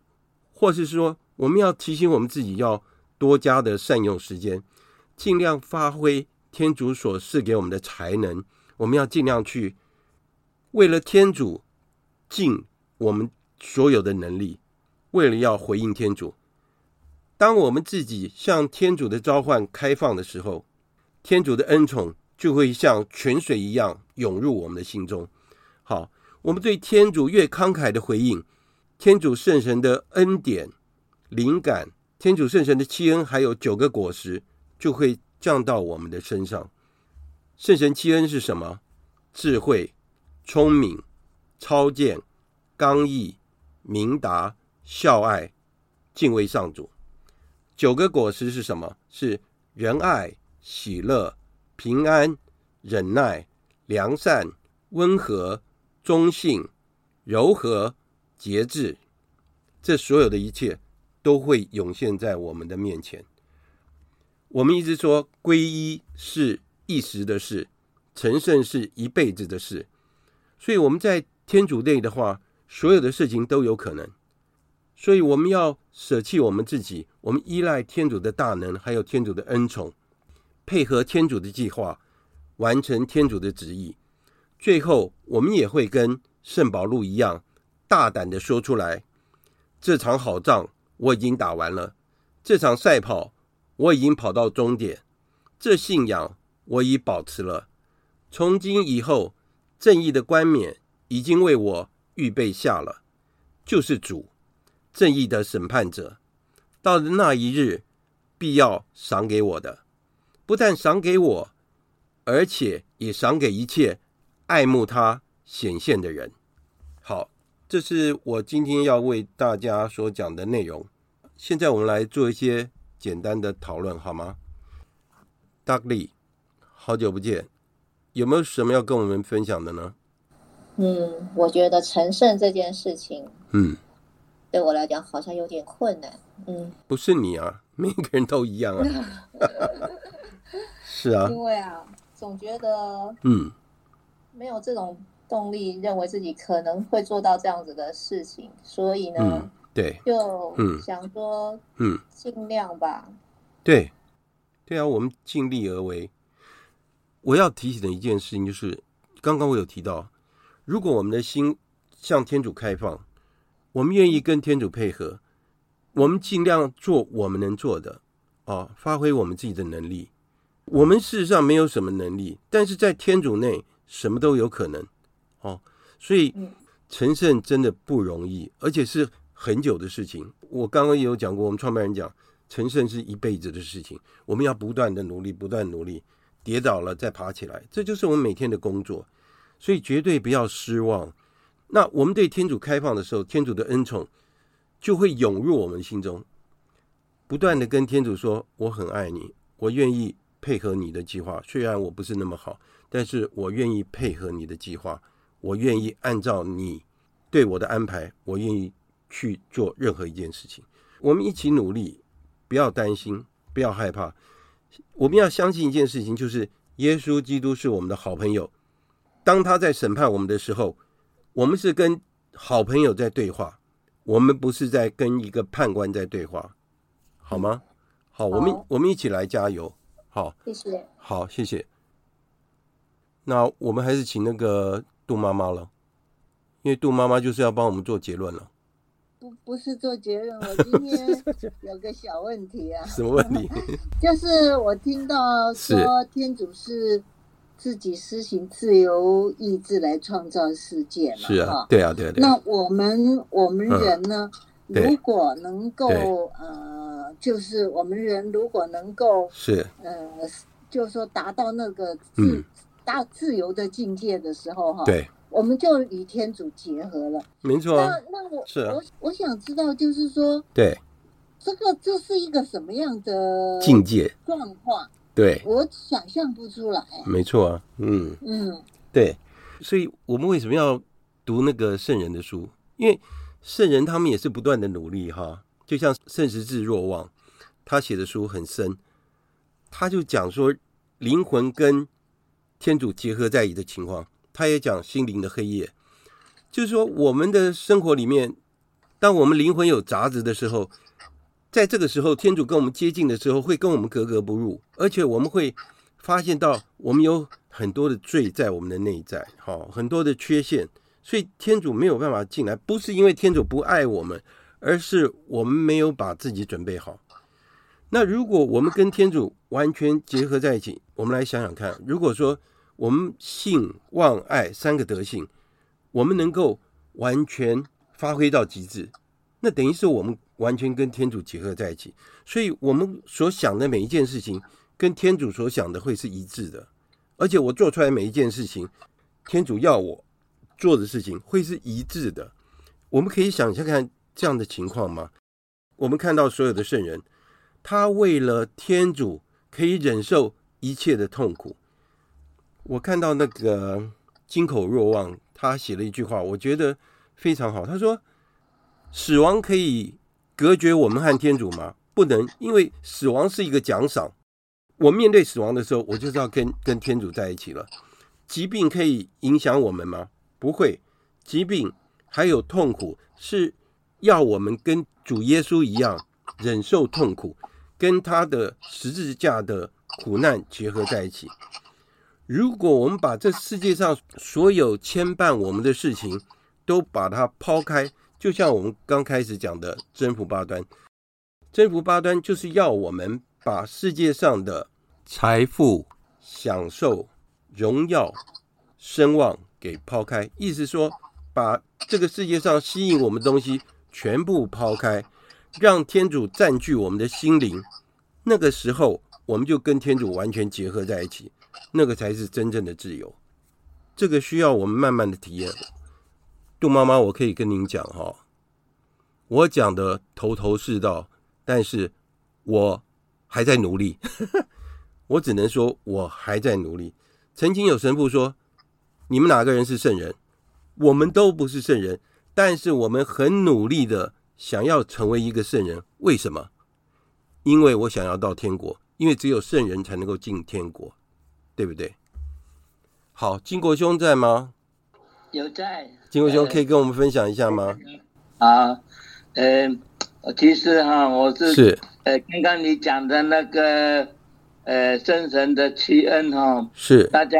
[SPEAKER 1] 或是说，我们要提醒我们自己，要多加的善用时间，尽量发挥天主所赐给我们的才能。我们要尽量去为了天主尽我们所有的能力，为了要回应天主。当我们自己向天主的召唤开放的时候，天主的恩宠就会像泉水一样涌入我们的心中。好。我们对天主越慷慨的回应，天主圣神的恩典、灵感、天主圣神的七恩，还有九个果实，就会降到我们的身上。圣神七恩是什么？智慧、聪明、超见、刚毅、明达、孝爱、敬畏上主。九个果实是什么？是仁爱、喜乐、平安、忍耐、良善、温和。忠信、柔和、节制，这所有的一切都会涌现在我们的面前。我们一直说，皈依是一时的事，成圣是一辈子的事。所以我们在天主内的话，所有的事情都有可能。所以我们要舍弃我们自己，我们依赖天主的大能，还有天主的恩宠，配合天主的计划，完成天主的旨意。最后，我们也会跟圣保禄一样，大胆地说出来：这场好仗我已经打完了，这场赛跑我已经跑到终点，这信仰我已保持了。从今以后，正义的冠冕已经为我预备下了，就是主，正义的审判者。到了那一日，必要赏给我的，不但赏给我，而且也赏给一切。爱慕他显现的人，好，这是我今天要为大家所讲的内容。现在我们来做一些简单的讨论，好吗？Dudley，好久不见，有没有什么要跟我们分享的呢？
[SPEAKER 3] 嗯，我觉得成圣这件事情，
[SPEAKER 1] 嗯，
[SPEAKER 3] 对我来讲好像有点困难。嗯，
[SPEAKER 1] 不是你啊，每个人都一样啊。是啊，
[SPEAKER 3] 因为啊，总觉得，
[SPEAKER 1] 嗯。
[SPEAKER 3] 没有这种动力，认为自己可能会做到这样子的事情，所以呢，
[SPEAKER 1] 嗯、对，
[SPEAKER 3] 就想说，嗯，尽量吧。
[SPEAKER 1] 对，对啊，我们尽力而为。我要提醒的一件事情就是，刚刚我有提到，如果我们的心向天主开放，我们愿意跟天主配合，我们尽量做我们能做的，啊，发挥我们自己的能力。我们事实上没有什么能力，但是在天主内。什么都有可能，哦，所以成圣真的不容易，而且是很久的事情。我刚刚也有讲过，我们创办人讲，成圣是一辈子的事情，我们要不断的努力，不断努力，跌倒了再爬起来，这就是我们每天的工作。所以绝对不要失望。那我们对天主开放的时候，天主的恩宠就会涌入我们心中，不断的跟天主说：“我很爱你，我愿意配合你的计划，虽然我不是那么好。”但是我愿意配合你的计划，我愿意按照你对我的安排，我愿意去做任何一件事情。我们一起努力，不要担心，不要害怕。我们要相信一件事情，就是耶稣基督是我们的好朋友。当他在审判我们的时候，我们是跟好朋友在对话，我们不是在跟一个判官在对话，好吗？好，我们我们一起来加油。好，
[SPEAKER 3] 谢谢。
[SPEAKER 1] 好，谢谢。那我们还是请那个杜妈妈了，因为杜妈妈就是要帮我们做结论了。
[SPEAKER 4] 不，不是做结论，我今天 有个小问题啊。
[SPEAKER 1] 什么问题？
[SPEAKER 4] 就是我听到说天主是自己施行自由意志来创造世界嘛？
[SPEAKER 1] 是啊，对啊，对啊。对啊，
[SPEAKER 4] 那我们我们人呢？嗯、如果能够呃，就是我们人如果能够
[SPEAKER 1] 是
[SPEAKER 4] 呃，就是说达到那个自。嗯大自由的境界的时候，哈，
[SPEAKER 1] 对，
[SPEAKER 4] 我们就与天主结合了，
[SPEAKER 1] 没错。
[SPEAKER 4] 那那我是、啊、我我想知道，就是说，
[SPEAKER 1] 对，
[SPEAKER 4] 这个这是一个什么样的
[SPEAKER 1] 境界
[SPEAKER 4] 状况？
[SPEAKER 1] 对，
[SPEAKER 4] 我想象不出来。
[SPEAKER 1] 没错啊，嗯。嗯，对，所以我们为什么要读那个圣人的书？因为圣人他们也是不断的努力哈，就像圣十字若望，他写的书很深，他就讲说灵魂跟天主结合在一起的情况，他也讲心灵的黑夜，就是说我们的生活里面，当我们灵魂有杂质的时候，在这个时候，天主跟我们接近的时候，会跟我们格格不入，而且我们会发现到我们有很多的罪在我们的内在，好，很多的缺陷，所以天主没有办法进来，不是因为天主不爱我们，而是我们没有把自己准备好。那如果我们跟天主完全结合在一起，我们来想想看，如果说我们信望爱三个德性，我们能够完全发挥到极致，那等于是我们完全跟天主结合在一起，所以我们所想的每一件事情，跟天主所想的会是一致的，而且我做出来每一件事情，天主要我做的事情会是一致的。我们可以想象看这样的情况吗？我们看到所有的圣人。他为了天主可以忍受一切的痛苦。我看到那个金口若望，他写了一句话，我觉得非常好。他说：“死亡可以隔绝我们和天主吗？不能，因为死亡是一个奖赏。我面对死亡的时候，我就是要跟跟天主在一起了。疾病可以影响我们吗？不会。疾病还有痛苦是要我们跟主耶稣一样忍受痛苦。”跟他的十字架的苦难结合在一起。如果我们把这世界上所有牵绊我们的事情都把它抛开，就像我们刚开始讲的征服八端，征服八端就是要我们把世界上的财富、享受、荣耀、声望给抛开，意思说把这个世界上吸引我们的东西全部抛开。让天主占据我们的心灵，那个时候我们就跟天主完全结合在一起，那个才是真正的自由。这个需要我们慢慢的体验。杜妈妈，我可以跟您讲哈，我讲的头头是道，但是我还在努力。我只能说我还在努力。曾经有神父说：“你们哪个人是圣人？我们都不是圣人，但是我们很努力的。”想要成为一个圣人，为什么？因为我想要到天国，因为只有圣人才能够进天国，对不对？好，金国兄在吗？
[SPEAKER 5] 有在。
[SPEAKER 1] 金国兄可以跟我们分享一下吗？
[SPEAKER 5] 啊，呃，其实哈，我是是呃，刚刚你讲的那个呃，圣神的七恩哈，
[SPEAKER 1] 是
[SPEAKER 5] 大家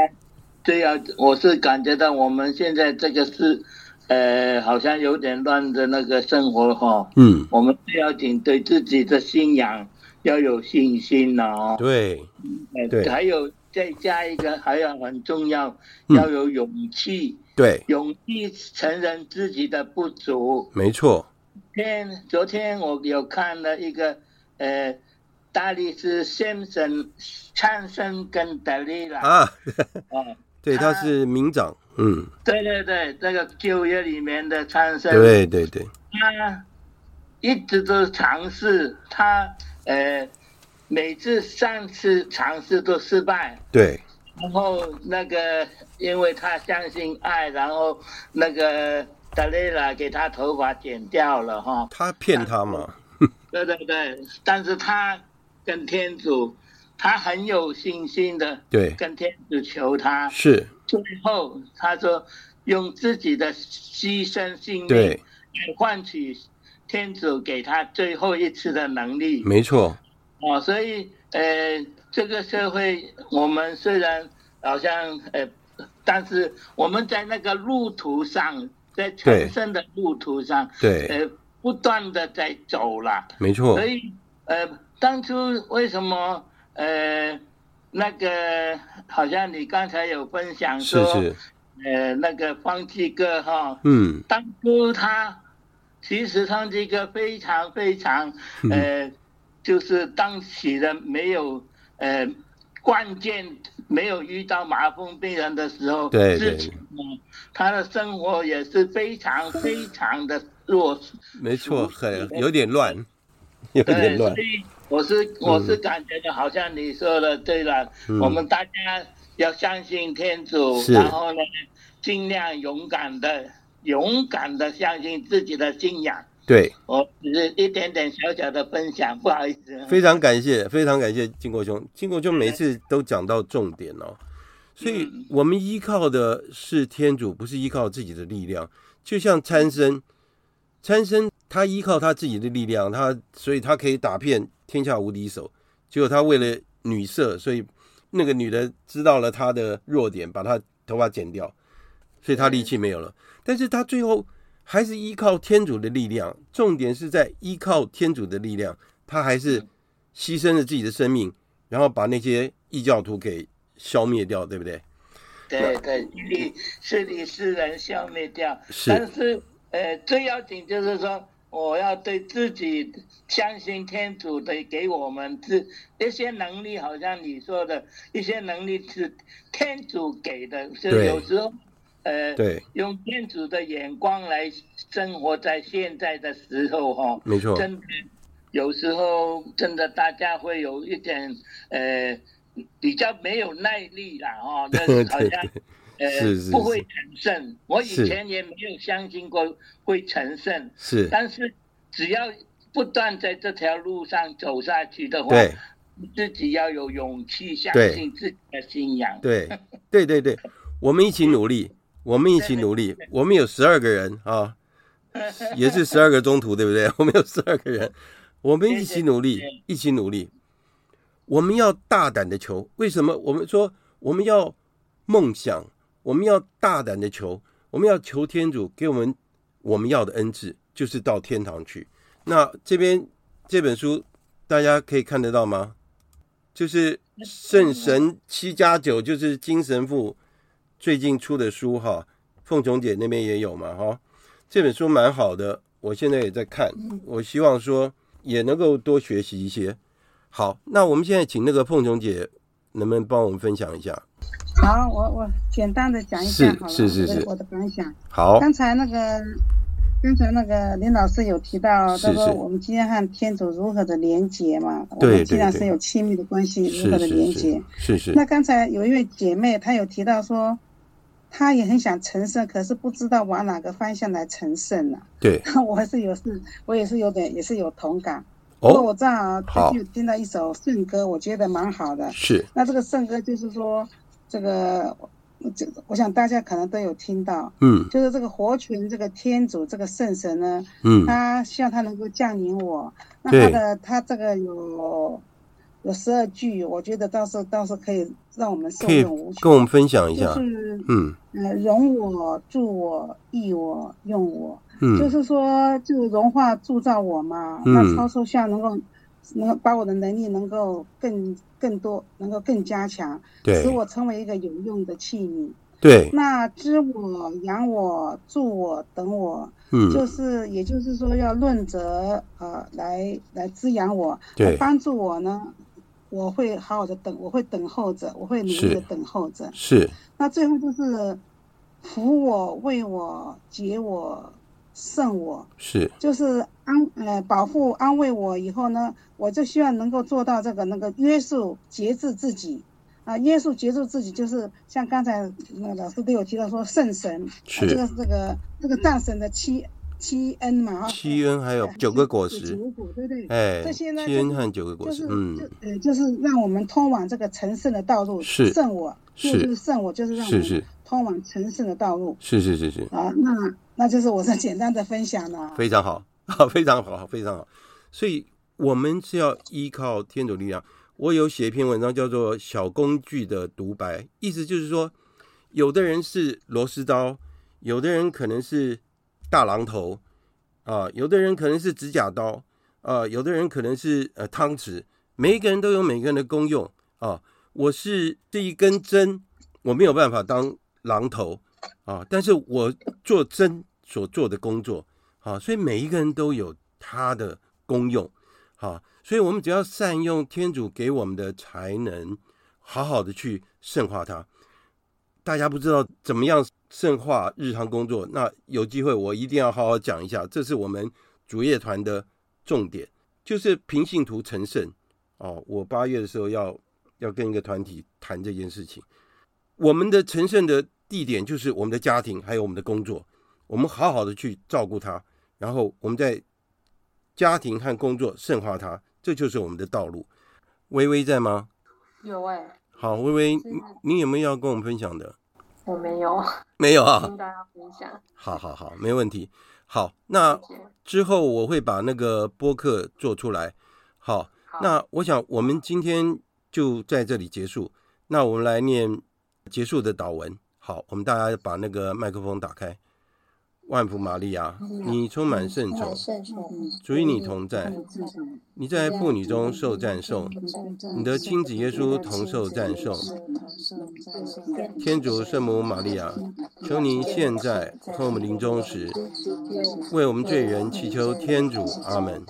[SPEAKER 5] 最要，我是感觉到我们现在这个是。呃，好像有点乱的那个生活哈，
[SPEAKER 1] 嗯，
[SPEAKER 5] 我们最要紧对自己的信仰要有信心哦。
[SPEAKER 1] 对，对，
[SPEAKER 5] 还有再加一个，还要很重要，要有勇气。
[SPEAKER 1] 对，
[SPEAKER 5] 勇气承认自己的不足。
[SPEAKER 1] 没错。
[SPEAKER 5] 天，昨天我有看了一个，呃，大力士先生参生跟德利拉
[SPEAKER 1] 啊，对，他是名长。嗯，
[SPEAKER 5] 对对对，这个旧约里面的参生，
[SPEAKER 1] 对对对，
[SPEAKER 5] 他一直都尝试，他呃每次三次尝试都失败，
[SPEAKER 1] 对，
[SPEAKER 5] 然后那个因为他相信爱，然后那个达雷拉给他头发剪掉了哈，
[SPEAKER 1] 他骗他嘛，
[SPEAKER 5] 对对对，但是他跟天主，他很有信心的，
[SPEAKER 1] 对，
[SPEAKER 5] 跟天主求他
[SPEAKER 1] 是。
[SPEAKER 5] 最后，他说用自己的牺牲性命来换取天主给他最后一次的能力。
[SPEAKER 1] 没错。
[SPEAKER 5] 哦，所以呃，这个社会我们虽然好像呃，但是我们在那个路途上，在成圣的路途上，
[SPEAKER 1] 对，
[SPEAKER 5] 呃，不断的在走了。
[SPEAKER 1] 没错。
[SPEAKER 5] 所以呃，当初为什么呃？那个好像你刚才有分享说，
[SPEAKER 1] 是是
[SPEAKER 5] 呃，那个方济哥哈，
[SPEAKER 1] 嗯，
[SPEAKER 5] 当初他其实方济各非常非常，呃，就是当时的没有呃关键没有遇到麻风病人的时候，
[SPEAKER 1] 对对，
[SPEAKER 5] 他的生活也是非常非常的弱，
[SPEAKER 1] 没错，很有点乱，有点乱。
[SPEAKER 5] 我是我是感觉的，好像你说的对了，嗯，我们大家要相信天主，然后呢，尽量勇敢的、勇敢的相信自己的信仰。
[SPEAKER 1] 对，
[SPEAKER 5] 我只是一点点小小的分享，不好意思。
[SPEAKER 1] 非常感谢，非常感谢金国兄，金国兄每次都讲到重点哦。所以我们依靠的是天主，不是依靠自己的力量。就像参生，参生他依靠他自己的力量，他所以他可以打遍天下无敌手。结果他为了女色，所以那个女的知道了他的弱点，把他头发剪掉，所以他力气没有了。但是他最后还是依靠天主的力量，重点是在依靠天主的力量，他还是牺牲了自己的生命，然后把那些异教徒给消灭掉，对不对？
[SPEAKER 5] 对对，你是你是人消灭掉，
[SPEAKER 1] 是。
[SPEAKER 5] 但是呃，最要紧就是说，我要对自己相信天主的给我们这一些能力，好像你说的一些能力是天主给的，是有时候呃，
[SPEAKER 1] 对，
[SPEAKER 5] 用天主的眼光来生活在现在的时候哈，
[SPEAKER 1] 没错，
[SPEAKER 5] 真的有时候真的大家会有一点呃。比较没有耐力啦，哦，那好像呃
[SPEAKER 1] 是是是
[SPEAKER 5] 不会成圣。我以前也没有相信过会成圣，
[SPEAKER 1] 是。
[SPEAKER 5] 但是只要不断在这条路上走下去的话，
[SPEAKER 1] 对，
[SPEAKER 5] 自己要有勇气相信自己的信仰。
[SPEAKER 1] 对，对对对，我们一起努力，我们一起努力。我们有十二个人啊，也是十二个中途，对不对？我们有十二个人，我们一起努力，一起努力。我们要大胆的求，为什么？我们说我们要梦想，我们要大胆的求，我们要求天主给我们我们要的恩赐，就是到天堂去。那这边这本书大家可以看得到吗？就是圣神七加九，就是精神父最近出的书哈，凤琼姐那边也有嘛哈。这本书蛮好的，我现在也在看，我希望说也能够多学习一些。好，那我们现在请那个凤琼姐，能不能帮我们分享一下？
[SPEAKER 6] 好，我我简单的讲一下好了，
[SPEAKER 1] 是是是是，
[SPEAKER 6] 我的感想。
[SPEAKER 1] 好，
[SPEAKER 6] 刚才那个刚才那个林老师有提到，他说我们今天和天主如何的连接嘛？
[SPEAKER 1] 对，
[SPEAKER 6] 我们既然是有亲密的关系，如何的连接？
[SPEAKER 1] 是是。
[SPEAKER 6] 那刚才有一位姐妹，她有提到说，她也很想成圣，可是不知道往哪个方向来成圣呢？
[SPEAKER 1] 对，
[SPEAKER 6] 我还是有是，我也是有点，也是有同感。不过我正好最近听到一首圣歌，我觉得蛮好的。
[SPEAKER 1] 是。
[SPEAKER 6] 那这个圣歌就是说，这个，这我想大家可能都有听到。
[SPEAKER 1] 嗯。
[SPEAKER 6] 就是这个活泉，这个天主，这个圣神呢，
[SPEAKER 1] 嗯，
[SPEAKER 6] 他希望他能够降临我。那他的他这个有有十二句，我觉得到时候到时候可以让我们受用无穷。
[SPEAKER 1] 跟我们分享一下。
[SPEAKER 6] 就是
[SPEAKER 1] 嗯。
[SPEAKER 6] 呃，容我、助我、益我、用我。
[SPEAKER 1] 嗯，
[SPEAKER 6] 就是说，就融化铸造我嘛。
[SPEAKER 1] 嗯、
[SPEAKER 6] 那超受像能够，能够把我的能力能够更更多，能够更加强，
[SPEAKER 1] 对，
[SPEAKER 6] 使我成为一个有用的器皿。
[SPEAKER 1] 对。
[SPEAKER 6] 那知我、养我、助我、等我，
[SPEAKER 1] 嗯，
[SPEAKER 6] 就是也就是说要论责呃来来滋养我，
[SPEAKER 1] 对，
[SPEAKER 6] 帮助我呢，我会好好的等，我会等候着，我会努力的等候着。
[SPEAKER 1] 是。
[SPEAKER 6] 那最后就是扶我、为我、解我。圣我。
[SPEAKER 1] 是，
[SPEAKER 6] 就是安呃保护安慰我以后呢，我就希望能够做到这个那个约束节制自己。啊，约束节制自己就是像刚才那个老师都有提到说圣神是、啊、这个这个这个战神的七七恩嘛，
[SPEAKER 1] 七恩还有九个果实，
[SPEAKER 6] 九果对不对？
[SPEAKER 1] 哎，
[SPEAKER 6] 这些呢
[SPEAKER 1] 七恩和九个果实，
[SPEAKER 6] 就是、
[SPEAKER 1] 嗯，
[SPEAKER 6] 就呃就是让我们通往这个成圣的道路，
[SPEAKER 1] 是。
[SPEAKER 6] 圣我，就是圣我，就是让我们通往成圣的道路，
[SPEAKER 1] 是是是是。
[SPEAKER 6] 啊，那。那就是我的简单的分享了。
[SPEAKER 1] 非常好，好，非常好，非常好。所以，我们是要依靠天主力量。我有写一篇文章，叫做《小工具的独白》，意思就是说，有的人是螺丝刀，有的人可能是大榔头，啊，有的人可能是指甲刀，啊，有的人可能是呃汤匙。每一个人都有每个人的功用啊。我是这一根针，我没有办法当榔头。啊！但是我做真所做的工作，啊，所以每一个人都有他的功用，啊，所以我们只要善用天主给我们的才能，好好的去圣化它。大家不知道怎么样圣化日常工作，那有机会我一定要好好讲一下，这是我们主业团的重点，就是平信徒成圣。哦，我八月的时候要要跟一个团体谈这件事情，我们的成圣的。地点就是我们的家庭，还有我们的工作，我们好好的去照顾他，然后我们在家庭和工作圣化他，这就是我们的道路。微微在吗？
[SPEAKER 7] 有哎、欸。
[SPEAKER 1] 好，微微，你你有没有要跟我们分享的？
[SPEAKER 7] 我没有，
[SPEAKER 1] 没有啊。
[SPEAKER 7] 跟大家分享。
[SPEAKER 1] 好好好，没问题。好，那之后我会把那个播客做出来。好，好，那我想我们今天就在这里结束。那我们来念结束的祷文。好，我们大家把那个麦克风打开。万福玛利亚，你充满圣宠，主与你同在，你在妇女中受赞颂，你的亲子耶稣同受赞颂。天主圣母玛利亚，求您现在和我们临终时，为我们罪人祈求天主。阿门。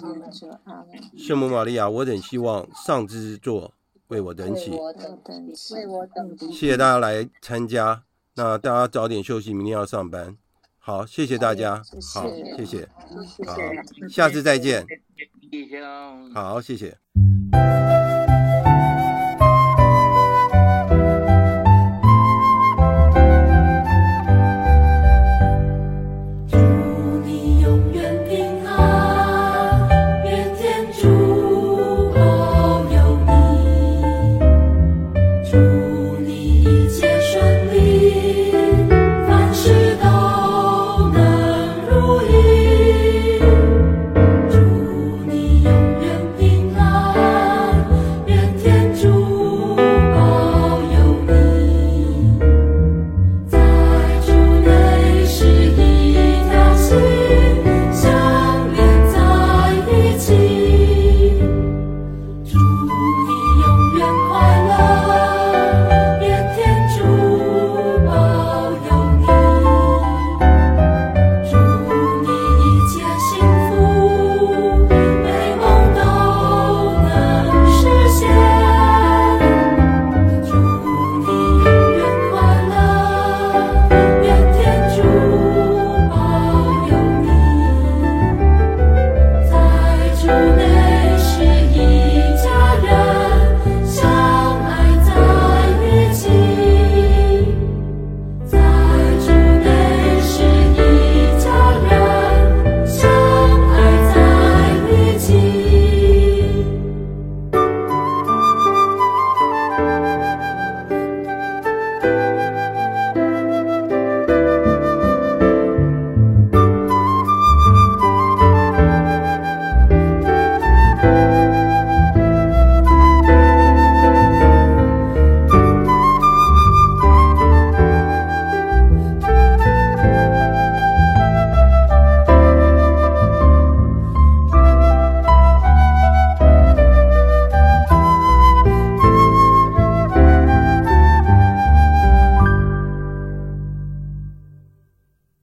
[SPEAKER 1] 圣母玛利亚，我等希望上之座为我等起。谢谢大家来参加，那大家早点休息，明天要上班。好，谢谢大家。好，谢谢。好，下次再见。好，谢谢。